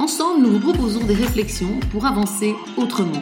Ensemble, nous vous proposons des réflexions pour avancer autrement.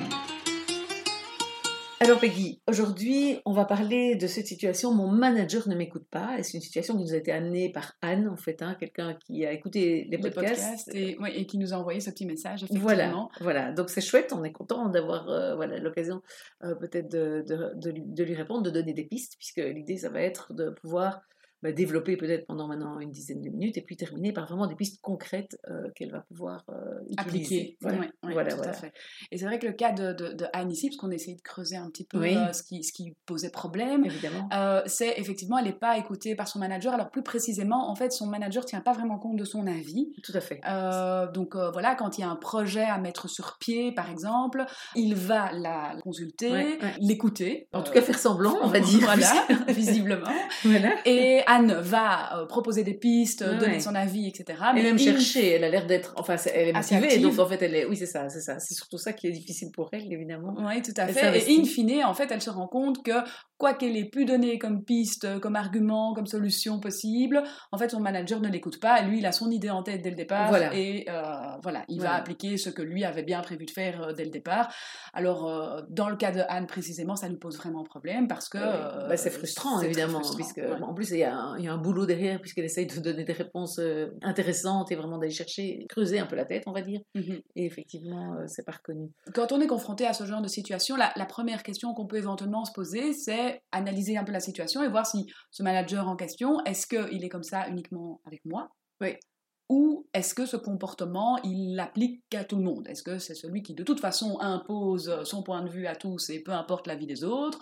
Alors Peggy, aujourd'hui, on va parler de cette situation. Mon manager ne m'écoute pas. Et c'est une situation qui nous a été amenée par Anne, en fait, hein, quelqu'un qui a écouté les podcasts. et, qui nous a envoyé ce petit message, effectivement. Voilà, voilà. donc c'est chouette, on est content d'avoir euh, voilà, l'occasion euh, peut-être de, de, lui répondre, de donner des pistes, puisque l'idée, ça va être de pouvoir bah, développer peut-être pendant maintenant une dizaine de minutes et puis terminer par vraiment des pistes concrètes euh, qu'elle va pouvoir euh, appliquer. Voilà, voilà, tout À fait. Et c'est vrai que le cas de, de, Anne ici, parce qu'on essayé de creuser un petit peu euh, ce, qui, ce qui posait problème, évidemment, c'est effectivement elle n'est pas écoutée par son manager. Alors plus précisément, en fait, son manager tient pas vraiment compte de son avis. Tout à fait. donc voilà, quand il y a un projet à mettre sur pied, par exemple, il va la consulter, l'écouter. En tout cas, faire semblant, on va dire. Voilà, visiblement. voilà. Et Anne va euh, proposer des pistes, donner son avis, etc. Mais même chercher, elle a l'air d'être, enfin, elle est motivée, donc en fait, elle est, oui, c'est ça, c'est ça, c'est surtout ça qui est difficile pour elle, évidemment. Oui, tout à fait. Et in fine, en fait, elle se rend compte que quoi qu'elle ait pu donner comme piste, comme argument, comme solution possible, en fait, son manager ne l'écoute pas. Lui, il a son idée en tête dès le départ et euh, voilà, il va appliquer ce que lui avait bien prévu de faire euh, dès le départ. Alors, dans le cas de Anne précisément, ça nous pose vraiment problème parce que bah, c'est frustrant évidemment, puisque en plus il y a il y a un boulot derrière puisqu'elle essaye de donner des réponses euh, intéressantes et vraiment d'aller chercher, creuser un peu la tête, on va dire. Mhm. Et effectivement, euh, c'est pas reconnu. Quand on est confronté à ce genre de situation, la, première question qu'on peut éventuellement se poser, c'est analyser un peu la situation et voir si ce manager en question, est-ce qu'il est comme ça uniquement avec moi Oui. Ou est-ce que ce comportement, il l'applique à tout le monde? Est-ce que c'est celui qui, de toute façon, impose son point de vue à tous et peu importe la vie des autres?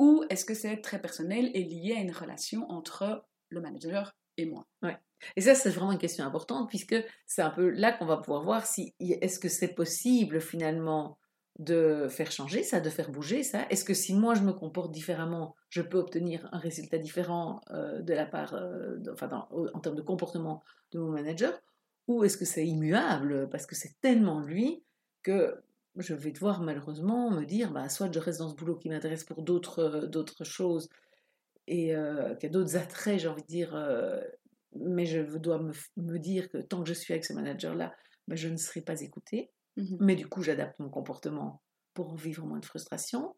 Ou est-ce que c'est très personnel et lié à une relation entre le manager et moi? Ouais. Et ça, c'est vraiment une question importante, puisque c'est un peu là qu'on va pouvoir voir si est-ce que c'est possible finalement de faire changer ça, de faire bouger ça? Est-ce que si moi je me comporte différemment, je peux obtenir un résultat différent euh, de la part, euh, enfin en termes de comportement de mon manager? Ou est-ce que c'est immuable parce que c'est tellement lui que je vais devoir malheureusement me dire, bah, soit je reste dans ce boulot qui m'intéresse pour d'autres, euh, d'autres choses et euh, qui a d'autres attraits, j'ai envie de dire, euh, mais je dois me, me, dire que tant que je suis avec ce manager-là, bah, je ne serai pas écoutée. Mmh mais du coup, j'adapte mon comportement pour vivre moins de frustration.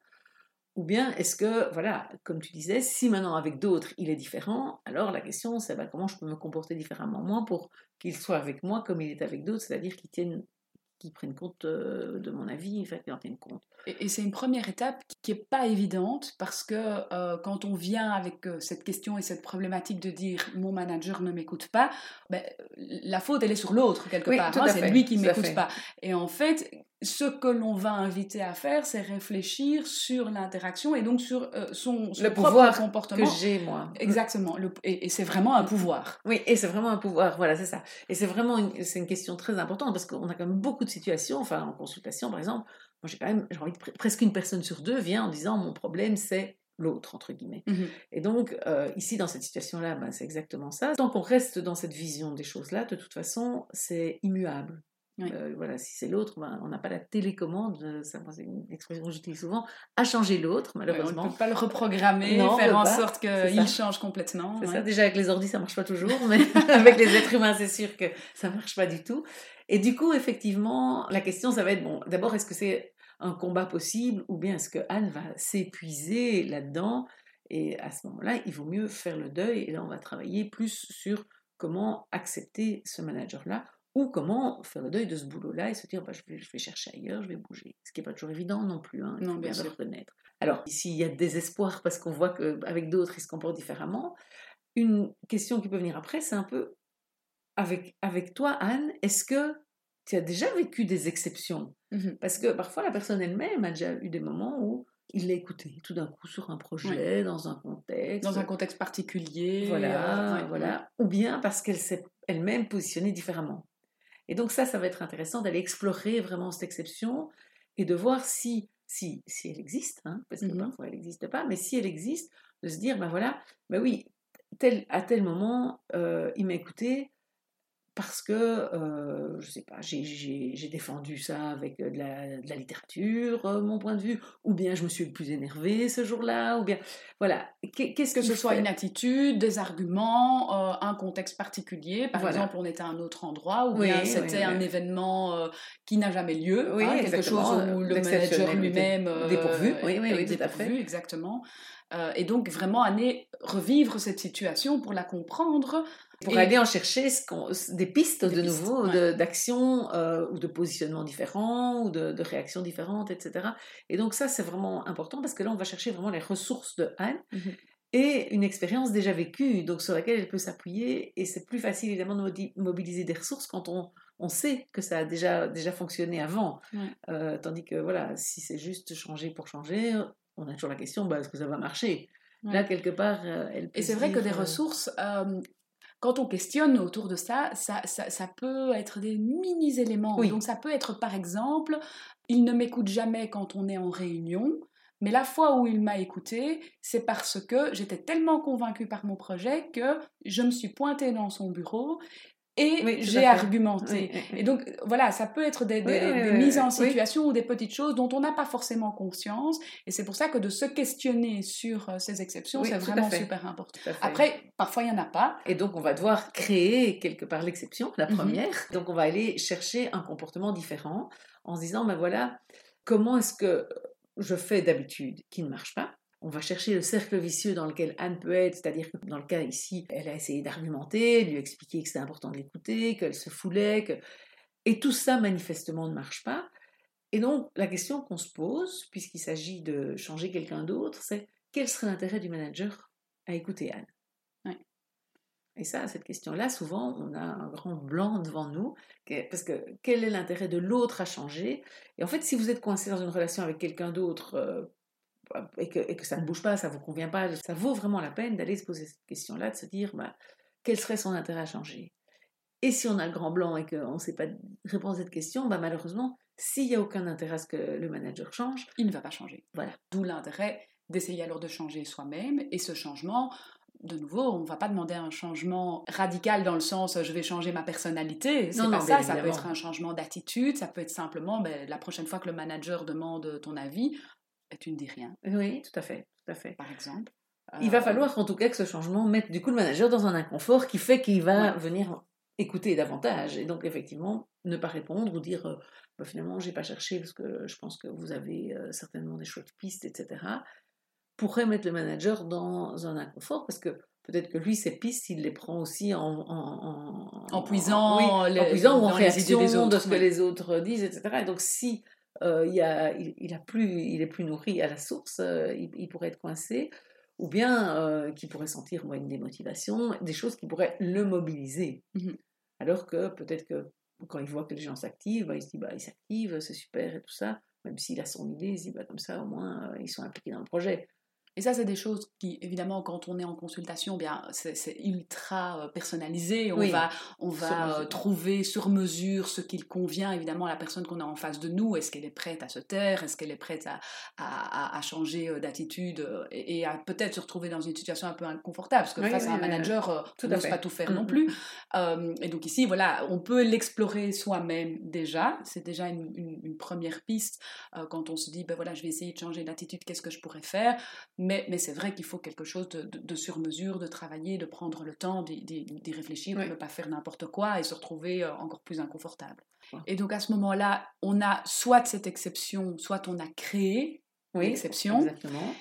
Ou bien est-ce que, voilà, comme tu disais, si maintenant avec d'autres il est différent, alors la question c'est bah, comment je peux me comporter différemment moi pour qu'il soit avec moi comme il est avec d'autres, c'est-à-dire qu'il tienne qui prennent compte euh, de mon avis, fait, qui en tiennent compte. Et, c'est une première étape qui n'est pas évidente parce que euh, quand on vient avec euh, cette question et cette problématique de dire mon manager ne m'écoute pas, ben, la faute elle est sur l'autre quelque part. Hein, c'est lui qui ne m'écoute pas. Et en fait, ce que l'on va inviter à faire, c'est réfléchir sur l'interaction et donc sur son, le propre pouvoir comportement. que j'ai moi. Exactement. et, c'est vraiment un pouvoir. Oui, et c'est vraiment un pouvoir. Voilà, c'est ça. Et c'est vraiment une, c'est une question très importante parce qu'on a quand même beaucoup de situations, enfin en consultation par exemple, moi j'ai quand même, j'ai envie de, presque une personne sur deux vient en disant mon problème c'est l'autre, entre guillemets. Mmh et donc, euh, ici, dans cette situation-là, ben, c'est exactement ça. Tant qu'on reste dans cette vision des choses-là, de toute façon, c'est immuable. Euh, voilà, si c'est l'autre, ben, on n'a pas la télécommande, euh, c'est une expression que j'utilise souvent, à changer l'autre, malheureusement. on ne peut pas le reprogrammer, faire en sorte qu'il change complètement. C'est ça, déjà avec les ordi, ça marche pas toujours, mais avec les êtres humains, c'est sûr que ça marche pas du tout. Et du coup, effectivement, la question, ça va être, bon, d'abord, est-ce que c'est un combat possible ou bien est-ce que Anne va s'épuiser là-dedans? Et à ce moment-là, il vaut mieux faire le deuil et là, on va travailler plus sur comment accepter ce manager-là ou comment faire le deuil de ce boulot-là et se dire bah, je, vais, je, vais, chercher ailleurs, je vais bouger. Ce qui n'est pas toujours évident non plus, hein, il non, bien, le reconnaître. Alors, ici, il y a désespoir parce qu'on voit qu'avec d'autres, ils se comportent différemment. Une question qui peut venir après, c'est un peu avec, avec toi, Anne, est-ce que tu as déjà vécu des exceptions? Mmh Parce que parfois, la personne elle-même a déjà eu des moments où il l'a écouté tout d'un coup sur un projet, dans un contexte. Dans un contexte particulier. Voilà, euh, voilà. Ou bien parce qu'elle s'est elle-même positionnée différemment. Et donc ça, ça va être intéressant d'aller explorer vraiment cette exception et de voir si, si, si elle existe, hein, parce que parfois elle n'existe pas, mais si elle existe, de se dire, ben voilà, ben oui, tel, à tel moment, euh, il m'a écouté parce que, euh, je sais pas, j'ai- défendu ça avec euh, de la, de la littérature, euh, mon point de vue, ou bien je me suis le plus énervée ce jour-là, ou bien, voilà, Qu'est- qu'est-ce Que ce soit une attitude, des arguments, euh, un contexte particulier. Par Voilà. exemple, on était à un autre endroit ou bien oui, c'était oui. un événement qui n'a jamais lieu. Hein, quelque chose où le manager lui-même dépourvu. Oui, oui, oui, tout à fait. dépourvu, exactement. Euh, et donc vraiment aller revivre cette situation pour la comprendre. pour Et- aller en chercher ce des pistes Des de pistes, nouveau, ouais. d'actions euh, ou de positionnements différents ou de, de réactions différentes, etc. Et donc ça, c'est vraiment important parce que là, on va chercher vraiment les ressources de Anne Mhm. et une expérience déjà vécue, donc sur laquelle elle peut s'appuyer. Et c'est plus facile, évidemment, de mobiliser des ressources quand on, on sait que ça a déjà, déjà fonctionné avant. Ouais. Euh, tandis que, voilà, si c'est juste changer pour changer, on a toujours la question, bah, est-ce que ça va marcher? Ouais. Là, quelque part, euh, elle peut Et c'est vrai que des euh, ressources, euh, quand on questionne autour de ça, ça, ça, ça peut être des mini-éléments. Oui. Donc ça peut être par exemple, il ne m'écoute jamais quand on est en réunion, mais la fois où il m'a écouté, c'est parce que j'étais tellement convaincue par mon projet que je me suis pointée dans son bureau et Oui, j'ai argumenté. oui, oui, oui. Et donc, voilà, ça peut être des, mises en situation ou des petites choses dont on n'a pas forcément conscience. Et c'est pour ça que de se questionner sur euh, ces exceptions, c'est vraiment super important. Après, parfois, il n'y en a pas. Et donc, on va devoir créer quelque part l'exception, la Mhm. première. Donc, on va aller chercher un comportement différent en se disant, ben voilà, comment est-ce que je fais d'habitude qui ne marche pas? On va chercher le cercle vicieux dans lequel Anne peut être, c'est-à-dire que dans le cas ici, elle a essayé d'argumenter, lui expliquer que c'était important de l'écouter, qu'elle se foulait, que... et tout ça manifestement ne marche pas. Et donc, la question qu'on se pose, puisqu'il s'agit de changer quelqu'un d'autre, c'est quel serait l'intérêt du manager à écouter Anne? Ouais. Et ça, cette question-là, souvent, on a un grand blanc devant nous, parce que quel est l'intérêt de l'autre à changer? Et en fait, si vous êtes coincé dans une relation avec quelqu'un d'autre euh, et, que, et que ça ne bouge pas, ça ne vous convient pas, ça vaut vraiment la peine d'aller se poser cette question-là, de se dire bah, quel serait son intérêt à changer? Et si on a le grand blanc et qu'on ne sait pas répondre à cette question, bah, malheureusement, s'il n'y a aucun intérêt à ce que le manager change, Il ne va pas changer. Voilà. D'où l'intérêt d'essayer alors de changer soi-même. Et ce changement, de nouveau, on ne va pas demander un changement radical dans le sens je vais changer ma personnalité. C'est Non, pas non, ça. peut être un changement d'attitude. Ça peut être simplement ben, la prochaine fois que le manager demande ton avis, ben, tu ne dis rien, oui, tout à fait, tout à fait. par exemple. Il va Euh, falloir en tout cas que ce changement mette du coup le manager dans un inconfort qui fait qu'il va Ouais. venir écouter davantage et donc effectivement ne pas répondre ou dire euh, Bah, finalement j'ai pas cherché parce que je pense que vous avez euh, certainement des chouettes pistes etc pourrait mettre le manager dans un inconfort parce que peut-être que lui ses pistes il les prend aussi en en, en, En puisant oui, les- en puisant ou en dans les idées réaction des autres, de ce que les autres disent etc et donc si euh, il, a, il, il a plus, il est plus nourri à la source, euh, il, il pourrait être coincé, ou bien euh, qui pourrait sentir moi, une démotivation, des choses qui pourraient le mobiliser. Mhm. Alors que peut-être que quand il voit que les gens s'activent, bah, il se dit bah, il s'active, c'est super et tout ça, même s'il a son idée, il se dit bah, comme ça au moins euh, ils sont impliqués dans le projet. Et ça, c'est des choses qui, évidemment, quand on est en consultation, bien, c'est ultra euh, personnalisé. On Oui, va, on va euh, trouver sur mesure ce qu'il convient, évidemment, à la personne qu'on a en face de nous. Est-ce qu'elle est prête à se taire? Est-ce qu'elle est prête à, à, changer euh, d'attitude et, et à peut-être se retrouver dans une situation un peu inconfortable? Parce que Oui, face oui, à un manager, on à n'ose fait. pas tout faire Mm, non mm, plus. Euh, et donc ici, voilà, on peut l'explorer soi-même déjà. C'est déjà une, une- une première piste euh, quand on se dit, ben voilà, je vais essayer de changer d'attitude, qu'est-ce que je pourrais faire? Mais, mais c'est vrai qu'il faut quelque chose de, de- de sur mesure, de travailler, de prendre le temps d'y réfléchir Oui. ne pas faire n'importe quoi et se retrouver euh, encore plus inconfortable. Ouais. Et donc à ce moment-là, on a soit cette exception, soit on a créé Oui, l'exception. exactement.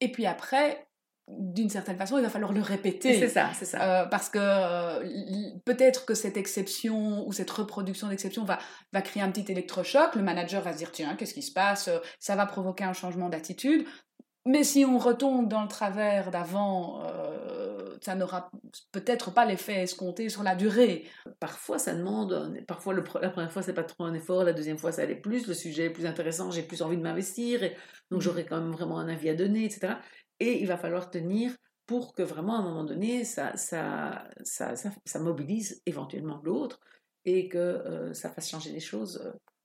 Et puis après, d'une certaine façon, il va falloir le répéter. C'est ça, c'est ça. Euh, parce que euh, peut-être que cette exception ou cette reproduction d'exception va, va créer un petit électrochoc. Le manager va se dire tiens, qu'est-ce qui se passe? Ça va provoquer un changement d'attitude. Mais si on retombe dans le travers d'avant, euh, ça n'aura peut-être pas l'effet escompté sur la durée. Parfois, ça demande, un- parfois la première fois, c'est pas trop un effort, la deuxième fois, ça allait plus, le sujet est plus intéressant, j'ai plus envie de m'investir, donc j'aurai quand même vraiment un avis à donner, etc. Et il va falloir tenir pour que vraiment, à un moment donné, ça, mobilise éventuellement l'autre. et que ça fasse changer les choses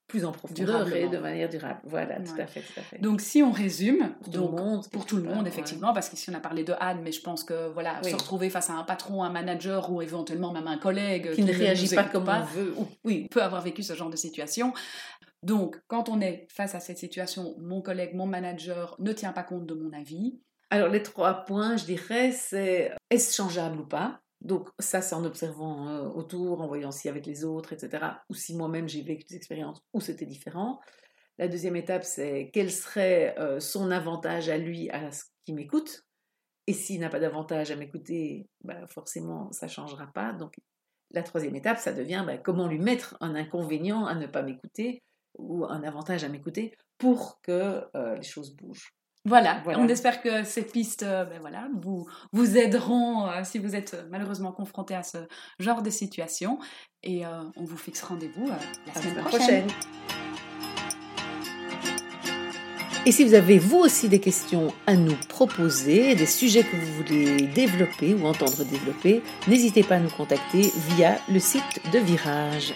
plus en profondeur et de manière durable. Voilà, tout, à fait, tout à fait. Donc, si on résume, pour tout le monde, pour tout le monde effectivement, parce qu'ici on a parlé de Anne, mais je pense que voilà, se retrouver face à un patron, un manager ou éventuellement même un collègue qui, ne réagit pas comme on veut, oui, peut avoir vécu ce genre de situation. Donc, quand on est face à cette situation, mon collègue, mon manager ne tient pas compte de mon avis. Alors, les trois points, je dirais, c'est est-ce changeable ou pas? Donc ça, c'est en observant euh, autour, en voyant si avec les autres, etc. Ou si moi-même j'ai vécu des expériences où c'était différent. La deuxième étape, c'est quel serait euh, son avantage à lui à ce qu'il m'écoute. Et s'il n'a pas d'avantage à m'écouter, bah, forcément, ça ne changera pas. Donc la troisième étape, ça devient bah, comment lui mettre un inconvénient à ne pas m'écouter ou un avantage à m'écouter pour que euh, les choses bougent. Voilà, on espère que ces pistes euh, ben voilà, vous, vous aideront euh, si vous êtes malheureusement confronté à ce genre de situation. Et euh, on vous fixe rendez-vous la semaine prochaine. Et si vous avez vous aussi des questions à nous proposer, des sujets que vous voulez développer ou entendre développer, n'hésitez pas à nous contacter via le site de Virage.